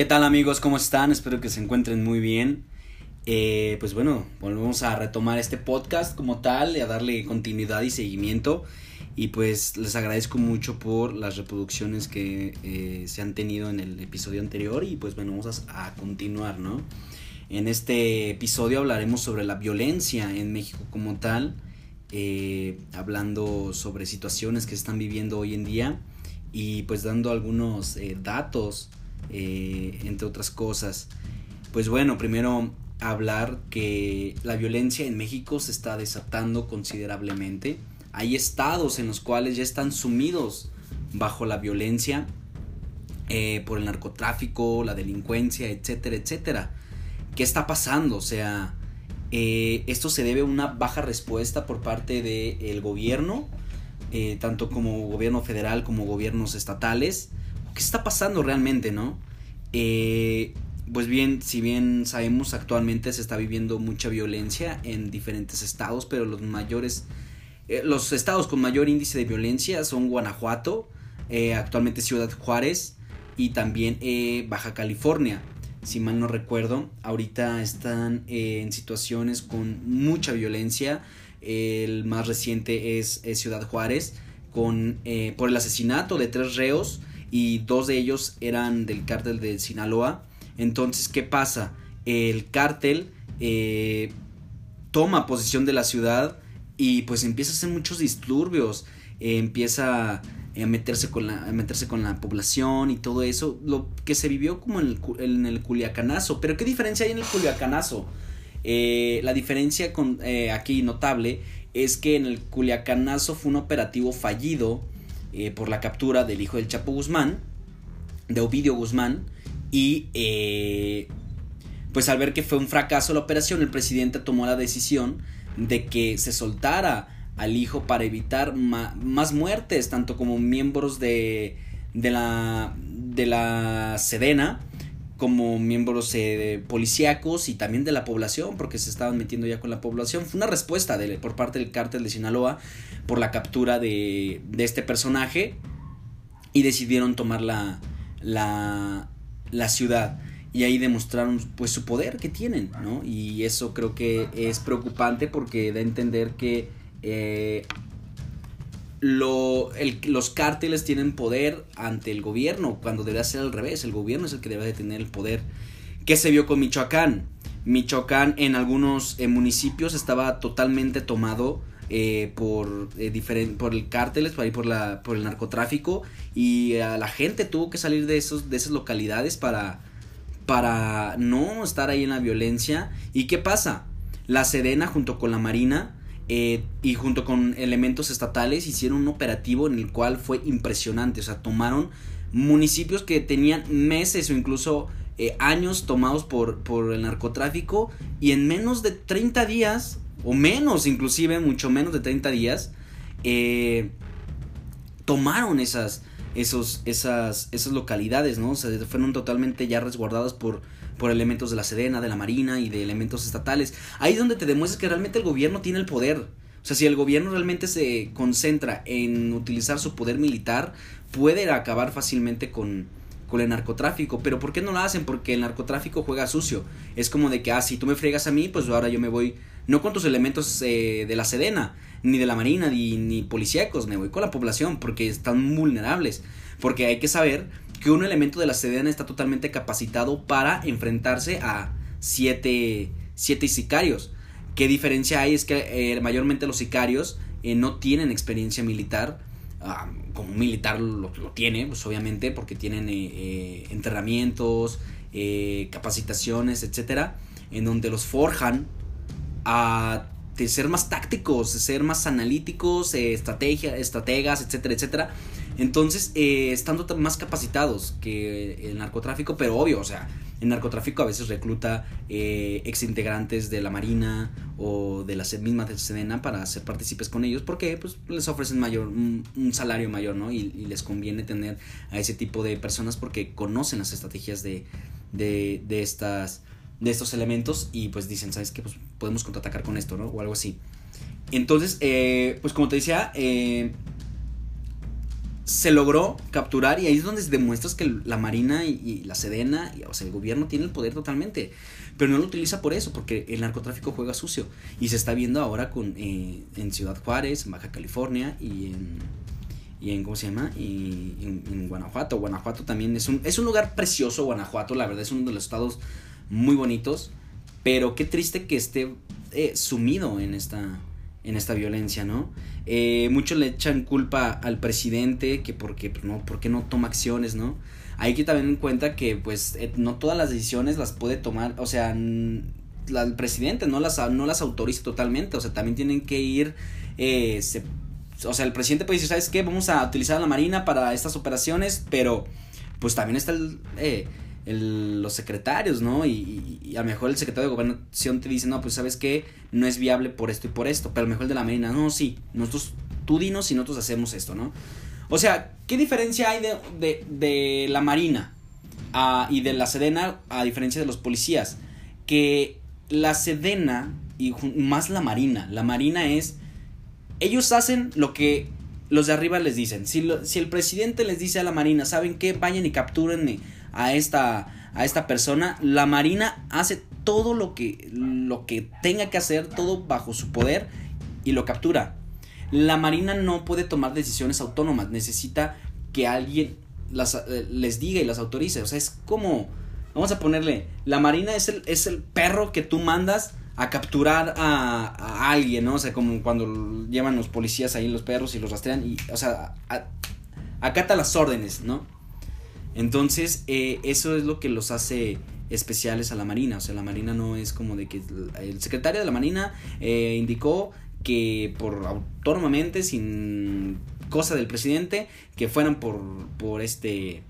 ¿Qué tal amigos? ¿Cómo están? Espero que se encuentren muy bien. Eh, pues bueno, volvemos a retomar este podcast como tal y a darle continuidad y seguimiento. Y pues les agradezco mucho por las reproducciones que eh, se han tenido en el episodio anterior y pues bueno, vamos a, continuar, ¿no? En este episodio hablaremos sobre la violencia en México como tal, eh, hablando sobre situaciones que se están viviendo hoy en día y pues dando algunos datos eh, entre otras cosas. Pues bueno, primero hablar que la violencia en México se está desatando considerablemente. Hay estados en los cuales ya están sumidos bajo la violencia eh, por el narcotráfico, la delincuencia, etcétera, etcétera. ¿Qué está pasando? O sea, eh, esto se debe a una baja respuesta por parte del gobierno, tanto como gobierno federal como gobiernos estatales, ¿Qué está pasando realmente, no? Eh, pues bien, si bien sabemos actualmente se está viviendo mucha violencia en diferentes estados, pero los mayores, eh, los estados con mayor índice de violencia son Guanajuato, eh, actualmente Ciudad Juárez y también Baja California. Si mal no recuerdo, ahorita están en situaciones con mucha violencia. El más reciente es, es Ciudad Juárez, con, por el asesinato de tres reos y dos de ellos eran del cártel de Sinaloa. Entonces, ¿qué pasa? El cártel eh, toma posesión de la ciudad y pues empieza a hacer muchos disturbios, eh, empieza a meterse, con la, meterse con la población y todo eso, lo que se vivió como en el, en el Culiacanazo. Pero ¿qué diferencia hay en el Culiacanazo? Eh, la diferencia con, aquí notable es que en el Culiacanazo fue un operativo fallido eh, por la captura del hijo del Chapo Guzmán, de Ovidio Guzmán, y eh, pues al ver que fue un fracaso la operación, el presidente tomó la decisión de que se soltara al hijo para evitar más muertes, tanto como miembros de, de, la, de la Sedena, como miembros eh, policíacos y también de la población, porque se estaban metiendo ya con la población. Fue una respuesta por parte del cártel de Sinaloa por la captura de, de este personaje y decidieron tomar la, la, la ciudad y ahí demostraron pues su poder que tienen, ¿no? Y eso creo que es preocupante porque da a entender que eh, lo, los cárteles tienen poder ante el gobierno, cuando debería ser al revés, el gobierno es el que debe de tener el poder. ¿Qué se vio con Michoacán? Michoacán en algunos eh, municipios estaba totalmente tomado eh, por, eh, por el cárteles, por, ahí por, la, por el narcotráfico y la gente tuvo que salir de, esos, de esas localidades para, para no estar ahí en la violencia. ¿Y qué pasa? La Sedena junto con la Marina eh, y junto con elementos estatales hicieron un operativo en el cual fue impresionante. O sea, tomaron municipios que tenían meses o incluso eh, años tomados por, por el narcotráfico y en menos de 30 días, o menos inclusive, mucho menos de 30 días, eh, tomaron esas, esos, esas, esas localidades, ¿no? O sea, fueron totalmente ya resguardadas por, por elementos de la Sedena, de la Marina y de elementos estatales. Ahí es donde te demuestras que realmente el gobierno tiene el poder. O sea, si el gobierno realmente se concentra en utilizar su poder militar, puede acabar fácilmente con, con el narcotráfico. Pero ¿por qué no lo hacen? Porque el narcotráfico juega sucio. Es como de que, ah, si tú me fregas a mí, pues ahora yo me voy, no con tus elementos eh, de la Sedena, ni de la Marina, ni, ni policíacos, me voy con la población, porque están vulnerables. Porque hay que saber que un elemento de la Sedena está totalmente capacitado para enfrentarse a siete, siete sicarios. ¿Qué diferencia hay? Es que eh, mayormente los sicarios eh, no tienen experiencia militar. Ah, como un militar lo, tiene, pues obviamente, porque tienen eh, entrenamientos, capacitaciones, etcétera, en donde los forjan a ser más tácticos, ser más analíticos, estrategia, estrategas, etcétera, etcétera. Entonces, eh, estando más capacitados que el narcotráfico, pero obvio, o sea, el narcotráfico a veces recluta eh, exintegrantes de la Marina o de la misma de Sedena para ser partícipes con ellos porque pues, les ofrecen mayor, un, salario mayor, ¿no? Y, les conviene tener a ese tipo de personas porque conocen las estrategias de, de, de estas de estos elementos y pues dicen, ¿sabes qué? Pues podemos contraatacar con esto, ¿no? O algo así. Entonces, eh, pues como te decía, se logró capturar y ahí es donde demuestras que la Marina y, la Sedena, o sea, el gobierno tiene el poder totalmente, pero no lo utiliza por eso, porque el narcotráfico juega sucio y se está viendo ahora con eh, en Ciudad Juárez, en Baja California y en y en cómo se llama y en, Guanajuato. Guanajuato también es un es un lugar precioso, Guanajuato, la verdad es uno de los estados muy bonitos, pero qué triste que esté eh, sumido en esta en esta violencia, ¿no? Eh, muchos le echan culpa al presidente que porque pues, no, porque no toma acciones, ¿no? Hay que también en cuenta que pues eh, no todas las decisiones las puede tomar, o sea, el presidente no las, no las autoriza totalmente, o sea, también tienen que ir, eh, o sea, el presidente puede decir, ¿sabes qué? Vamos a utilizar a la Marina para estas operaciones, pero pues también está el, eh, los secretarios, ¿no? Y, a lo mejor el secretario de gobernación te dice, no, pues sabes qué, no es viable por esto y por esto, pero a lo mejor el de la Marina, no, sí, nosotros, tú dinos y nosotros hacemos esto, ¿no? O sea, ¿qué diferencia hay de, de, la Marina y de la Sedena a diferencia de los policías? Que la Sedena y más la Marina, la Marina es, ellos hacen lo que los de arriba les dicen. Si, si el presidente les dice a la Marina, ¿saben qué? Vayan y capturen a esta, a esta persona, la Marina hace todo lo que, lo que tenga que hacer, todo bajo su poder y lo captura. La Marina no puede tomar decisiones autónomas, necesita que alguien las, eh, les diga y las autorice. O sea, es como, vamos a ponerle, la Marina es el, es el perro que tú mandas a capturar a, alguien, ¿no? O sea, como cuando llevan los policías ahí los perros y los rastrean y, o sea, acata las órdenes, ¿no? Entonces, eh, eso es lo que los hace especiales a la Marina. O sea, la Marina no es como de que el secretario de la Marina eh, indicó que por autónomamente, sin cosa del presidente, que fueran por, por este,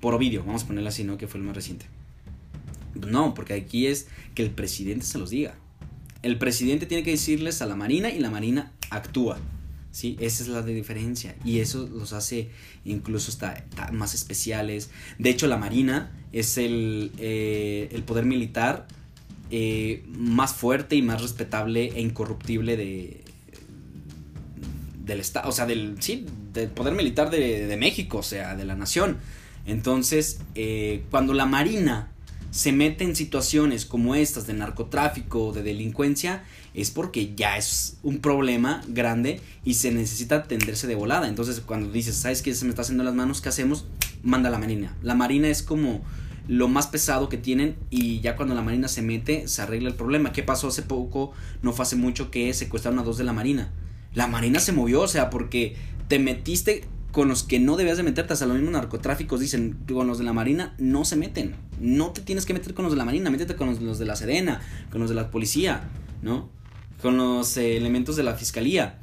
por Ovidio, vamos a ponerlo así, ¿no? Que fue el más reciente. No, porque aquí es que el presidente se los diga. El presidente tiene que decirles a la Marina y la Marina actúa. ¿Sí? Esa es la diferencia y eso los hace incluso más especiales. De hecho, la Marina es el, eh, el poder militar eh, más fuerte y más respetable e incorruptible de, del Estado, o sea, del, sí, del poder militar de, de, México, o sea, de la nación. Entonces, eh, cuando la Marina se mete en situaciones como estas de narcotráfico o de delincuencia, es porque ya es un problema grande y se necesita atenderse de volada. Entonces, cuando dices, ¿sabes qué? Se me está haciendo las manos, ¿qué hacemos? Manda a la Marina. La Marina es como lo más pesado que tienen y ya cuando la Marina se mete, se arregla el problema. ¿Qué pasó hace poco? No fue hace mucho que secuestraron a dos de la Marina. La Marina se movió, o sea, porque te metiste con los que no debías de meterte. Hasta los mismos narcotráficos dicen, con los de la Marina no se meten. No te tienes que meter con los de la Marina, métete con los, de la Sedena, con los de la policía, ¿no? con los eh, elementos de la fiscalía.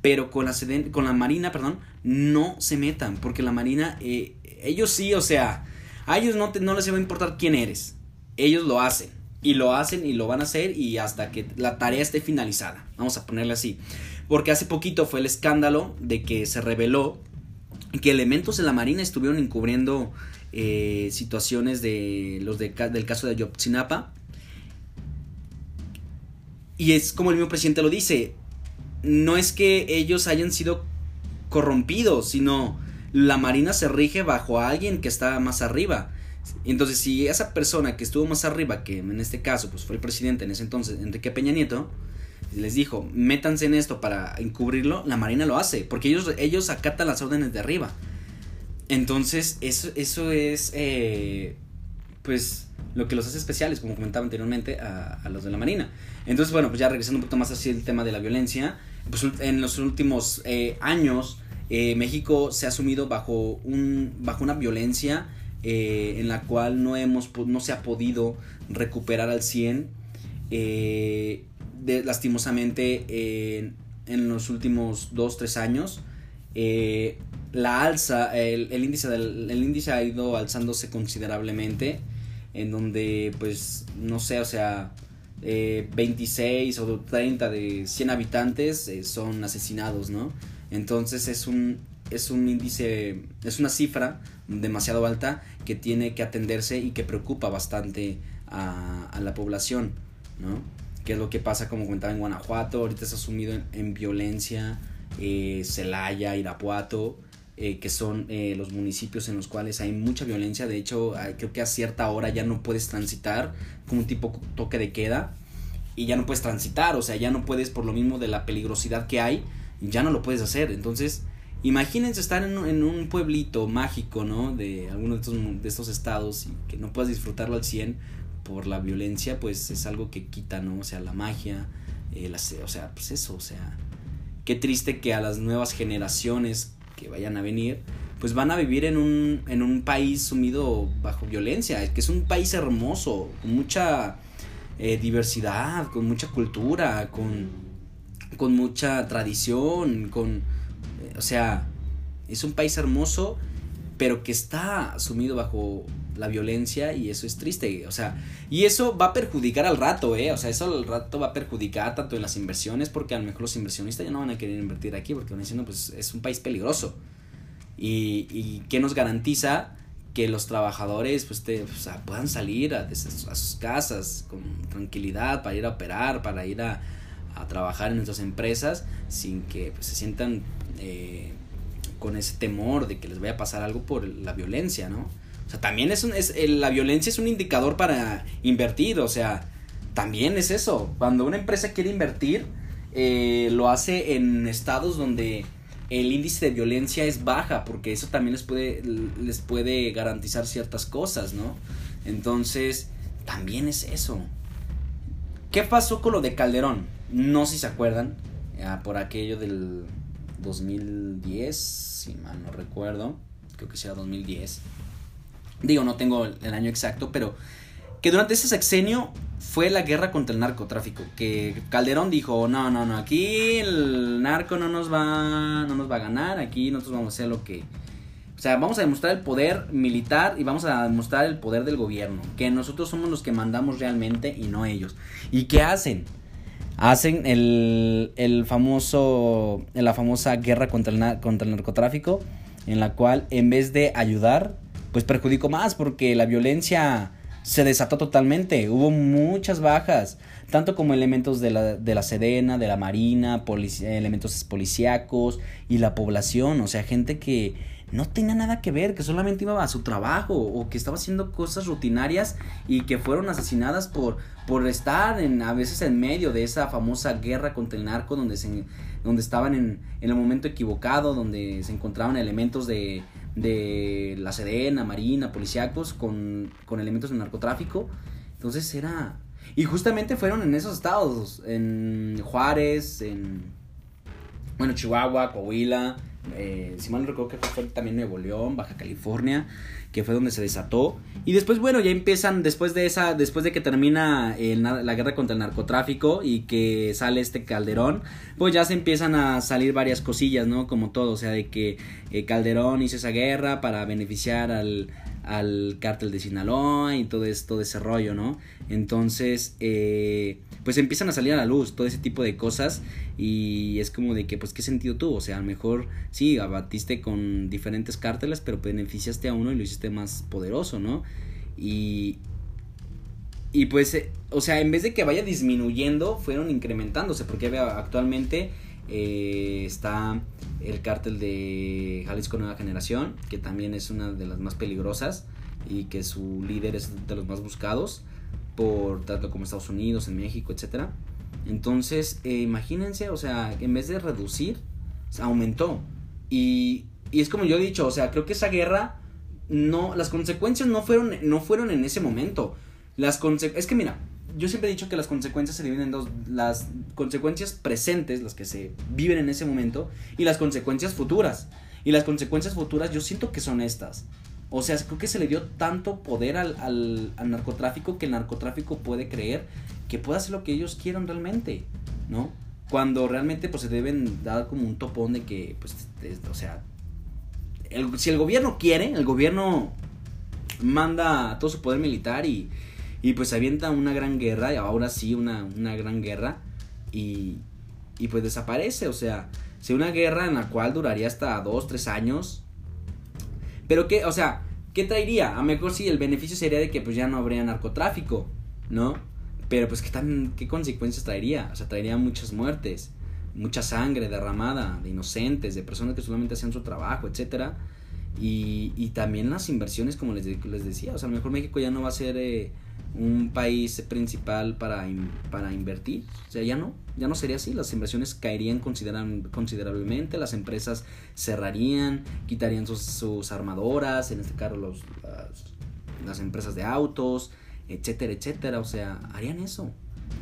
Pero con la, con la Marina, perdón, no se metan. Porque la Marina, eh, ellos sí, o sea, a ellos no, no les va a importar quién eres. Ellos lo hacen. Y lo hacen y lo van a hacer y hasta que la tarea esté finalizada. Vamos a ponerle así. Porque hace poquito fue el escándalo de que se reveló que elementos de la Marina estuvieron encubriendo eh, situaciones de los del caso de Ayotzinapa y es como el mismo presidente lo dice, no es que ellos hayan sido corrompidos, sino la Marina se rige bajo a alguien que está más arriba. Entonces, si esa persona que estuvo más arriba, que en este caso pues fue el presidente en ese entonces, Enrique Peña Nieto, les dijo, métanse en esto para encubrirlo, la Marina lo hace, porque ellos, ellos acatan las órdenes de arriba. Entonces, eso, eso es, eh, pues, lo que los hace especiales, como comentaba anteriormente, a, los de la Marina. Entonces, bueno, pues ya regresando un poquito más así el tema de la violencia, pues en los últimos eh, años eh, México se ha sumido bajo, un, bajo una violencia eh, en la cual no, hemos, no se ha podido recuperar al 100. De, lastimosamente en los últimos 2-3 años la alza, el, el índice del, el índice ha ido alzándose considerablemente en donde pues no sé, o sea, 26 eh, o 30 de 100 habitantes eh, son asesinados, ¿no? Entonces es un, es un índice, es una cifra demasiado alta que tiene que atenderse y que preocupa bastante a, la población, ¿no? Que es lo que pasa, como comentaba en Guanajuato, ahorita ha sumido en, violencia, eh, Celaya, Irapuato, eh, que son eh, los municipios en los cuales hay mucha violencia. De hecho, creo que a cierta hora ya no puedes transitar, como un tipo toque de queda, y ya no puedes transitar, o sea, ya no puedes por lo mismo de la peligrosidad que hay, ya no lo puedes hacer. Entonces, imagínense estar en, en un pueblito mágico, ¿no? De alguno de estos, de estos estados y que no puedas disfrutarlo al 100 por la violencia, pues es algo que quita, ¿no? O sea, la magia, eh, o sea, pues eso, o sea, qué triste que a las nuevas generaciones que vayan a venir, pues van a vivir en un, en un país sumido bajo violencia, que es un país hermoso, con mucha eh, diversidad, con mucha cultura, con, con mucha tradición, con, eh, o sea, es un país hermoso, pero que está sumido bajo la violencia y eso es triste, o sea, y eso va a perjudicar al rato, eh, o sea, eso al rato va a perjudicar tanto en las inversiones porque a lo mejor los inversionistas ya no van a querer invertir aquí porque van diciendo, pues es un país peligroso. Y, y ¿qué nos garantiza que los trabajadores pues te, puedan salir a, sus casas con tranquilidad para ir a operar, para ir a, a trabajar en nuestras empresas sin que pues, se sientan eh, con ese temor de que les vaya a pasar algo por la violencia, ¿no? O sea, también es, un, la violencia es un indicador para invertir, o sea, también es eso. Cuando una empresa quiere invertir, eh, lo hace en estados donde el índice de violencia es baja, porque eso también les puede, les puede garantizar ciertas cosas, ¿no? Entonces, también es eso. ¿Qué pasó con lo de Calderón? No sé si se acuerdan, por aquello del 2010, si mal no recuerdo, creo que sea 2010 digo, no tengo el año exacto, pero que durante ese sexenio fue la guerra contra el narcotráfico, que Calderón dijo, no, no, no, aquí el narco no nos va, no nos va a ganar, aquí nosotros vamos a hacer lo que... O sea, vamos a demostrar el poder militar y vamos a demostrar el poder del gobierno, que nosotros somos los que mandamos realmente y no ellos. ¿Y qué hacen? Hacen el, el famoso, la famosa guerra contra el, contra el narcotráfico, en la cual en vez de ayudar, pues perjudicó más porque la violencia se desató totalmente. Hubo muchas bajas, tanto como elementos de la, de la Sedena, de la Marina, elementos policíacos y la población, o sea, gente que no tenía nada que ver, que solamente iba a su trabajo o que estaba haciendo cosas rutinarias y que fueron asesinadas por, por estar en, a veces en medio de esa famosa guerra contra el narco donde, se, donde estaban en, en el momento equivocado, donde se encontraban elementos de, de la Sedena, Marina, policíacos con, con elementos de narcotráfico. Entonces era... Y justamente fueron en esos estados, en Juárez, en... Bueno, Chihuahua, Coahuila, eh, si mal recuerdo que fue también Nuevo León, Baja California, que fue donde se desató. Y después, bueno, ya empiezan, después de esa, después de que termina la guerra contra el narcotráfico y que sale este Calderón, pues ya se empiezan a salir varias cosillas, ¿no? Como todo, o sea, de que eh, Calderón hizo esa guerra para beneficiar al, al cártel de Sinaloa y todo, esto, todo ese rollo, ¿no? Entonces, eh, pues empiezan a salir a la luz todo ese tipo de cosas y es como de que, pues, ¿qué sentido tuvo? O sea, a lo mejor sí, abatiste con diferentes cárteles, pero beneficiaste a uno y lo hiciste más poderoso, ¿no? Y, y pues, eh, o sea, en vez de que vaya disminuyendo, fueron incrementándose, porque actualmente eh, está el cártel de Jalisco Nueva Generación, que también es una de las más peligrosas y que su líder es de los más buscados por tanto como Estados Unidos, en México, etcétera. Entonces, eh, imagínense, o sea, en vez de reducir, aumentó. Y, y es como yo he dicho, o sea, creo que esa guerra no, las consecuencias no fueron, no fueron en ese momento. Las es que mira, yo siempre he dicho que las consecuencias se dividen en dos, las consecuencias presentes, las que se viven en ese momento, y las consecuencias futuras. Y las consecuencias futuras yo siento que son estas. O sea, creo que se le dio tanto poder al, al, al narcotráfico que el narcotráfico puede creer que puede hacer lo que ellos quieran realmente, ¿no? Cuando realmente pues se deben dar como un topón de que, pues, o sea, si el gobierno quiere, el gobierno manda todo su poder militar y, y pues avienta una gran guerra, y ahora sí una, una gran guerra, y, y pues desaparece, o sea, si una guerra en la cual duraría hasta dos, tres años, pero que, o sea, ¿qué traería? A lo mejor sí, el beneficio sería de que pues ya no habría narcotráfico, ¿no? Pero pues ¿qué, tan, qué consecuencias traería? O sea, traería muchas muertes, mucha sangre derramada de inocentes, de personas que solamente hacían su trabajo, etcétera. Y, y también las inversiones, como les, les decía, o sea, a lo mejor México ya no va a ser eh, un país principal para, para invertir, o sea, ya no, ya no sería así, las inversiones caerían considerablemente, las empresas cerrarían, quitarían sus, sus armadoras, en este caso los, las, las empresas de autos, etcétera, etcétera, o sea, harían eso.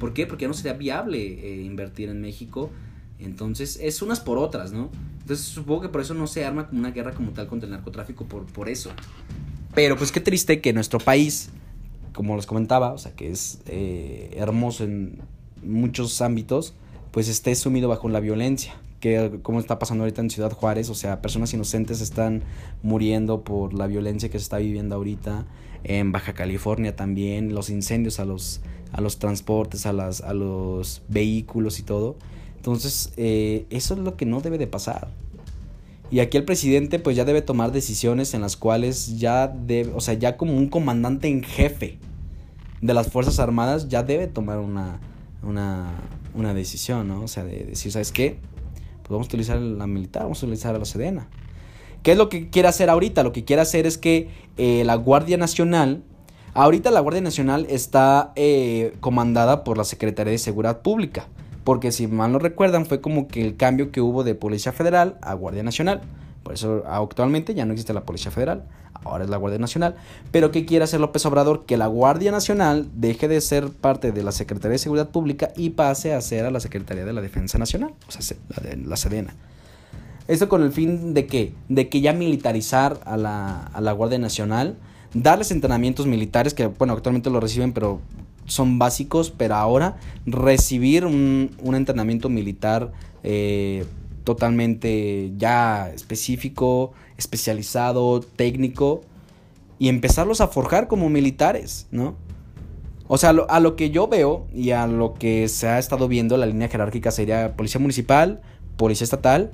¿Por qué? Porque ya no sería viable eh, invertir en México. Entonces, es unas por otras, ¿no? Entonces, supongo que por eso no se arma una guerra como tal contra el narcotráfico, por, por eso. Pero, pues, qué triste que nuestro país, como les comentaba, o sea, que es eh, hermoso en muchos ámbitos, pues esté sumido bajo la violencia que como está pasando ahorita en Ciudad Juárez, o sea, personas inocentes están muriendo por la violencia que se está viviendo ahorita, en Baja California también, los incendios a los, a los transportes, a, las, a los vehículos y todo. Entonces, eh, eso es lo que no debe de pasar. Y aquí el presidente pues ya debe tomar decisiones en las cuales ya debe, o sea, ya como un comandante en jefe de las Fuerzas Armadas ya debe tomar una, una, una decisión, ¿no? O sea, de decir, ¿sabes qué? Pues vamos a utilizar la militar, vamos a utilizar a la Sedena. ¿Qué es lo que quiere hacer ahorita? Lo que quiere hacer es que eh, la Guardia Nacional, ahorita la Guardia Nacional está eh, comandada por la Secretaría de Seguridad Pública, porque si mal no recuerdan fue como que el cambio que hubo de Policía Federal a Guardia Nacional. Por eso actualmente ya no existe la Policía Federal, ahora es la Guardia Nacional. Pero ¿qué quiere hacer López Obrador? Que la Guardia Nacional deje de ser parte de la Secretaría de Seguridad Pública y pase a ser a la Secretaría de la Defensa Nacional, o sea, la, de, la Sedena. Esto con el fin de que, de que ya militarizar a la, a la Guardia Nacional, darles entrenamientos militares que, bueno, actualmente lo reciben, pero son básicos, pero ahora recibir un, un entrenamiento militar eh, totalmente ya específico, especializado, técnico, y empezarlos a forjar como militares, ¿no? O sea, a lo que yo veo y a lo que se ha estado viendo, la línea jerárquica sería policía municipal, policía estatal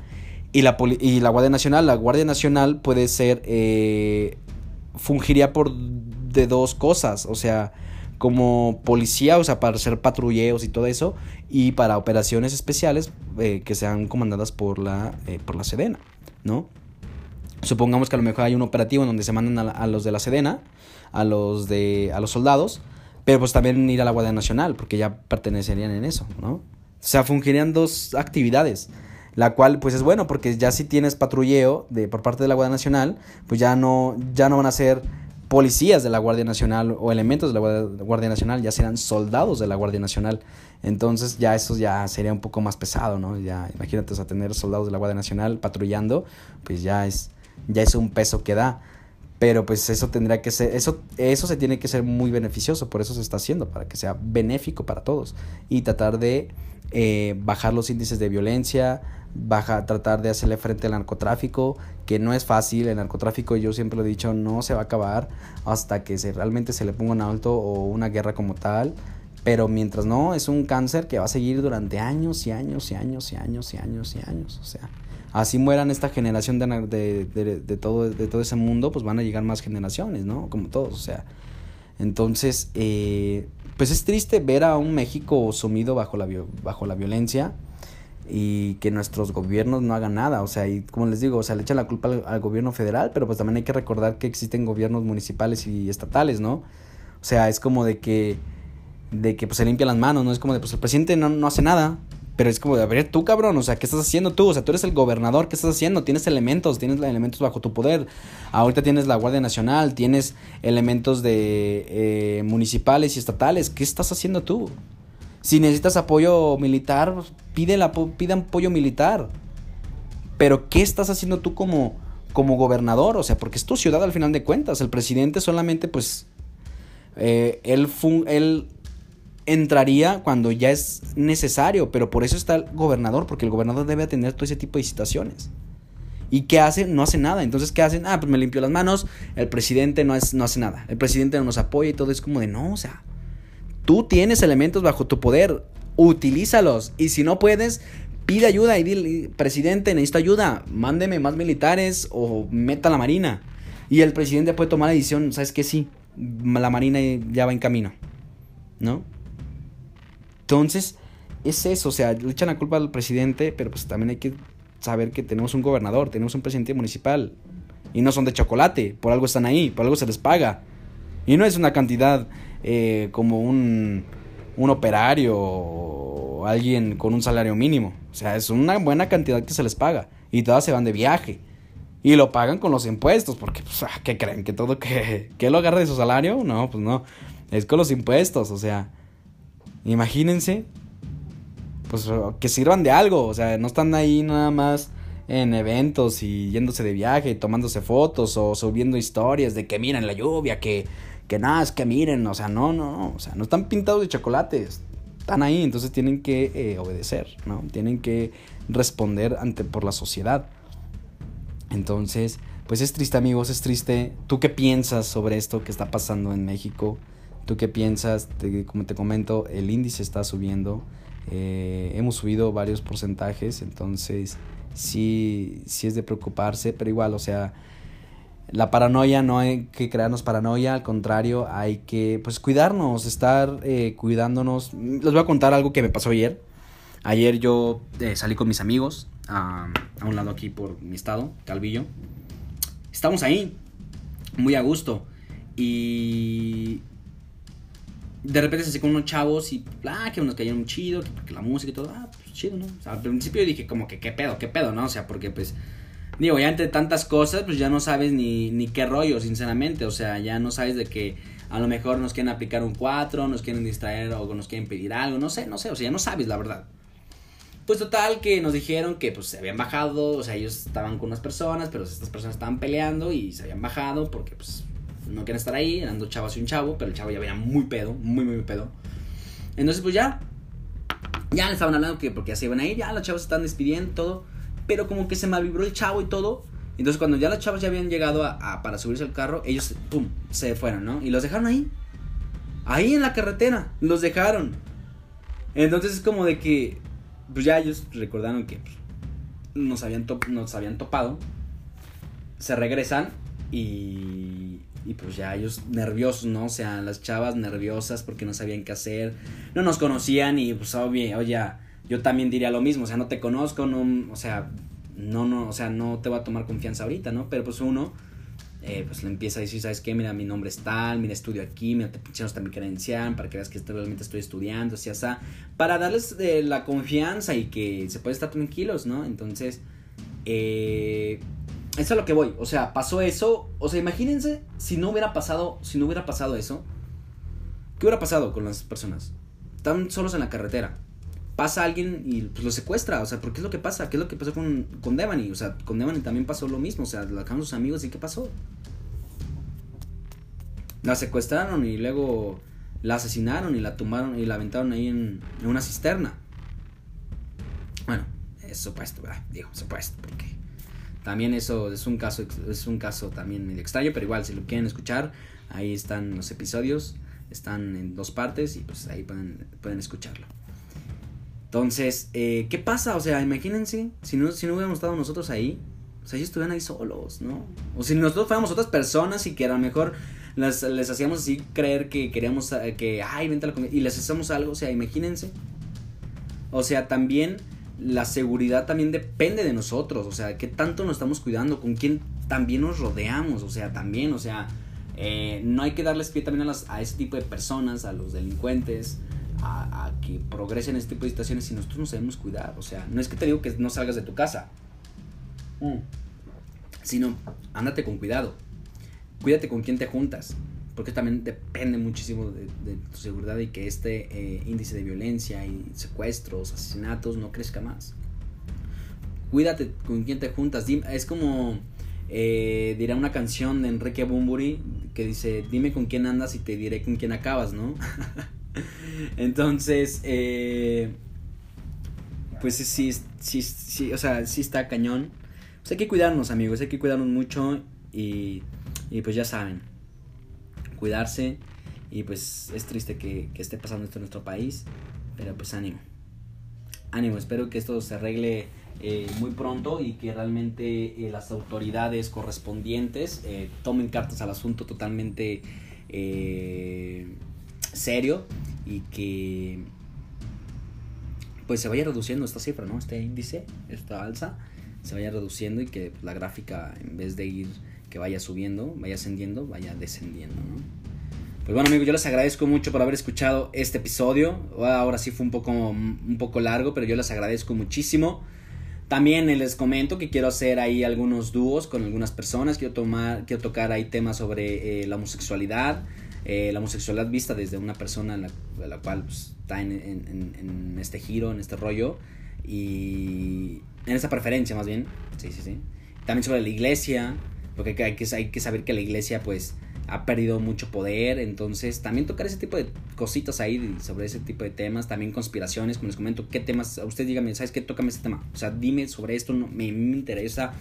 y la, y la Guardia Nacional. La Guardia Nacional puede ser, eh, fungiría por de dos cosas, o sea, como policía, o sea, para hacer patrulleos y todo eso, y para operaciones especiales eh, que sean comandadas por la, eh, por la Sedena, ¿no? Supongamos que a lo mejor hay un operativo en donde se mandan a, los de la Sedena, a los de a los soldados, pero pues también ir a la Guardia Nacional, porque ya pertenecerían en eso, ¿no? O sea, fungirían dos actividades, la cual pues es bueno porque ya si tienes patrulleo de por parte de la Guardia Nacional, pues ya no ya no van a ser policías de la Guardia Nacional o elementos de la Guardia Nacional, ya serán soldados de la Guardia Nacional. Entonces ya eso ya sería un poco más pesado, ¿no? Ya imagínate, a tener soldados de la Guardia Nacional patrullando, pues ya es, ya es un peso que da. Pero pues eso tendría que ser, eso, eso se tiene que ser muy beneficioso, por eso se está haciendo, para que sea benéfico para todos. Y tratar de eh, bajar los índices de violencia, tratar de hacerle frente al narcotráfico, que no es fácil, el narcotráfico yo siempre lo he dicho, no se va a acabar hasta que se, realmente se le ponga un alto o una guerra como tal, pero mientras no, es un cáncer que va a seguir durante años y años y años y años y años y años, o sea, así mueran esta generación de, de, de, todo, de todo ese mundo, pues van a llegar más generaciones, ¿no? Como todos, o sea, entonces, eh, pues es triste ver a un México sumido bajo la, bajo la violencia, y que nuestros gobiernos no hagan nada. O sea, y como les digo, o sea, le echan la culpa al, gobierno federal, pero pues también hay que recordar que existen gobiernos municipales y estatales, ¿no? O sea, es como de que, de que pues se limpia las manos, ¿no? Es como de, pues el presidente no, no hace nada. Pero es como a ver, tú cabrón, o sea, ¿qué estás haciendo tú? O sea, tú eres el gobernador, ¿qué estás haciendo? Tienes elementos, tienes elementos bajo tu poder. Ahorita tienes la Guardia Nacional, tienes elementos de eh, municipales y estatales. ¿Qué estás haciendo tú? Si necesitas apoyo militar, pide, la, apoyo militar. Pero ¿qué estás haciendo tú como, como gobernador? O sea, porque es tu ciudad al final de cuentas. El presidente solamente, pues, eh, él, él entraría cuando ya es necesario, pero por eso está el gobernador, porque el gobernador debe atender todo ese tipo de situaciones. ¿Y qué hace? No hace nada. Entonces, ¿qué hacen? Ah, pues me limpio las manos, el presidente no, es, no hace nada. El presidente no nos apoya y todo es como de, no, o sea, Tú tienes elementos bajo tu poder, utilízalos. Y si no puedes, pide ayuda y dile, presidente, necesito ayuda, mándeme más militares o meta la marina. Y el presidente puede tomar la decisión, ¿sabes qué? Sí, la marina ya va en camino. ¿No? Entonces, es eso, o sea, le echan la culpa al presidente, pero pues también hay que saber que tenemos un gobernador, tenemos un presidente municipal. Y no son de chocolate, por algo están ahí, por algo se les paga. Y no es una cantidad eh, como un, un operario o alguien con un salario mínimo. O sea, es una buena cantidad que se les paga. Y todas se van de viaje. Y lo pagan con los impuestos, porque, pues, ah, ¿qué creen? ¿Que todo que, que lo agarre de su salario? No, pues no. Es con los impuestos, o sea. Imagínense. Pues que sirvan de algo. O sea, no están ahí nada más en eventos y yéndose de viaje, tomándose fotos o subiendo historias de que miren la lluvia, que, que nada, es que miren, o sea, no, no, no, o sea, no están pintados de chocolates, están ahí, entonces tienen que eh, obedecer, ¿no? Tienen que responder ante por la sociedad. Entonces, pues es triste, amigos, es triste. ¿Tú qué piensas sobre esto que está pasando en México? ¿Tú qué piensas? como te comento, el índice está subiendo. Eh, hemos subido varios porcentajes, entonces sí, sí es de preocuparse, pero igual, o sea, la paranoia no hay que crearnos paranoia, al contrario, hay que pues cuidarnos, estar eh, cuidándonos. Les voy a contar algo que me pasó ayer. Ayer yo eh, salí con mis amigos a, a, un lado aquí por mi estado, Calvillo. Estamos ahí, muy a gusto. Y de repente se con unos chavos y, ah, que unos cayeron chido, que la música y todo, ah, pues chido, ¿no? Al principio dije como que, ¿qué pedo, qué pedo, no? O sea, porque pues, digo, ya entre tantas cosas, pues ya no sabes ni, ni qué rollo, sinceramente. O sea, ya no sabes de que a lo mejor nos quieren aplicar un 4, nos quieren distraer o nos quieren pedir algo, no sé, no sé, o sea, ya no sabes la verdad. Pues total que nos dijeron que pues se habían bajado, o sea, ellos estaban con unas personas, pero estas personas estaban peleando y se habían bajado porque pues no quieren estar ahí, eran dos chavos y un chavo, pero el chavo ya venía muy pedo, muy, muy pedo. Entonces, pues ya, ya le estaban hablando que porque ya se iban a ir, ya los chavos están despidiendo, todo, pero como que se malvibró el chavo y todo. Entonces, cuando ya los chavos ya habían llegado a, para subirse al carro, ellos, pum, se fueron, ¿no? Y los dejaron ahí. Ahí en la carretera, los dejaron. Entonces es como de que, pues ya ellos recordaron que nos habían, nos habían topado. Se regresan y, y pues ya ellos nerviosos, ¿no? O sea, las chavas nerviosas porque no sabían qué hacer, no nos conocían y pues obvio, oye, yo también diría lo mismo, o sea, no te conozco, no, o sea, no, no, o sea, no te va a tomar confianza ahorita, ¿no? Pero pues uno, eh, pues le empieza a decir, ¿sabes qué? Mira, mi nombre es tal, mira, estudio aquí, mira, te hasta mi credencial para que veas que realmente estoy estudiando, así, así, para darles eh, la confianza y que se puede estar tranquilos, ¿no? Entonces, eh, eso es lo que voy. O sea, pasó eso. O sea, imagínense si no hubiera pasado. Si no hubiera pasado eso. ¿Qué hubiera pasado con las personas? Están solos en la carretera. Pasa alguien y pues los secuestra. O sea, ¿por qué es lo que pasa? ¿Qué es lo que pasó con, con Devani? O sea, con Devani también pasó lo mismo. O sea, la dejaron sus amigos y ¿qué pasó? La secuestraron y luego la asesinaron y la tumbaron y la aventaron ahí en, en una cisterna. Bueno, es supuesto, ¿verdad? Digo, supuesto, porque también eso es un caso, es un caso también medio extraño, pero igual si lo quieren escuchar, ahí están los episodios, están en dos partes y pues ahí pueden, pueden escucharlo. Entonces, eh, ¿qué pasa? O sea, imagínense, si no, si no hubiéramos estado nosotros ahí, o sea, ellos estuvieran ahí solos, ¿no? O si nosotros fuéramos otras personas y que a lo mejor les, les hacíamos así creer que queríamos, eh, que, ay, vente la comida, y les hacemos algo, o sea, imagínense. O sea, también la seguridad también depende de nosotros, o sea, qué tanto nos estamos cuidando, con quién también nos rodeamos, o sea, también, o sea, eh, no hay que darles pie también a, a ese tipo de personas, a los delincuentes, a, que progresen este tipo de situaciones si nosotros nos sabemos cuidar, o sea, no es que te digo que no salgas de tu casa, mm. sino ándate con cuidado, cuídate con quién te juntas, porque también depende muchísimo de, tu seguridad y que este eh, índice de violencia y secuestros, asesinatos no crezca más. Cuídate con quién te juntas. Es como eh, dirá una canción de Enrique Bumburi que dice, dime con quién andas y te diré con quién acabas, ¿no? Entonces, eh, pues sí, sí, sí, o sea, sí está cañón. Pues hay que cuidarnos, amigos, hay que cuidarnos mucho y, y pues ya saben cuidarse y pues es triste que, esté pasando esto en nuestro país, pero pues ánimo. Ánimo, espero que esto se arregle eh, muy pronto y que realmente eh, las autoridades correspondientes eh, tomen cartas al asunto totalmente serio y que pues se vaya reduciendo esta cifra, ¿no? Este índice, esta alza, se vaya reduciendo y que la gráfica, en vez de ir, que vaya subiendo, vaya ascendiendo, vaya descendiendo, ¿no? Pues bueno amigos, yo les agradezco mucho por haber escuchado este episodio. Ahora sí fue un poco, un poco largo, pero yo les agradezco muchísimo. También les comento que quiero hacer ahí algunos dúos con algunas personas. Quiero, tomar, quiero tocar ahí temas sobre eh, la homosexualidad. Eh, la homosexualidad vista desde una persona la, la cual pues, está en, en, este giro, en este rollo. Y en esta preferencia más bien. Sí, sí, sí. También sobre la iglesia. Porque hay que, hay que saber que la iglesia pues ha perdido mucho poder, entonces también tocar ese tipo de cositas ahí sobre ese tipo de temas, también conspiraciones, como les comento, qué temas, usted dígame, ¿sabes qué? Tócame este tema, o sea, dime sobre esto, no, me, me interesa,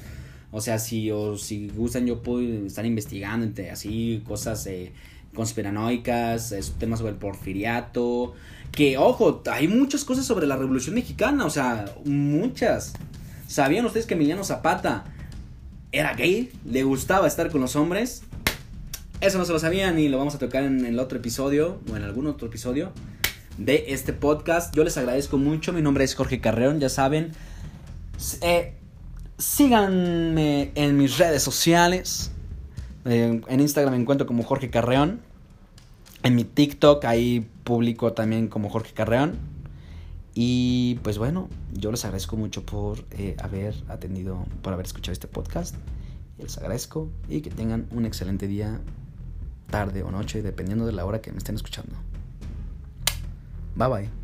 o sea, si, o si gustan yo puedo estar investigando entre así cosas eh, conspiranoicas, temas sobre el porfiriato, que ojo, hay muchas cosas sobre la Revolución Mexicana, o sea, muchas. ¿Sabían ustedes que Emiliano Zapata era gay? ¿Le gustaba estar con los hombres? Eso no se lo sabían y lo vamos a tocar en el otro episodio o en algún otro episodio de este podcast. Yo les agradezco mucho. Mi nombre es Jorge Carreón, ya saben. Eh, síganme en mis redes sociales. Eh, en Instagram me encuentro como Jorge Carreón. En mi TikTok ahí publico también como Jorge Carreón. Y pues bueno, yo les agradezco mucho por eh, haber atendido, por haber escuchado este podcast. Les agradezco y que tengan un excelente día tarde o noche, dependiendo de la hora que me estén escuchando. Bye bye.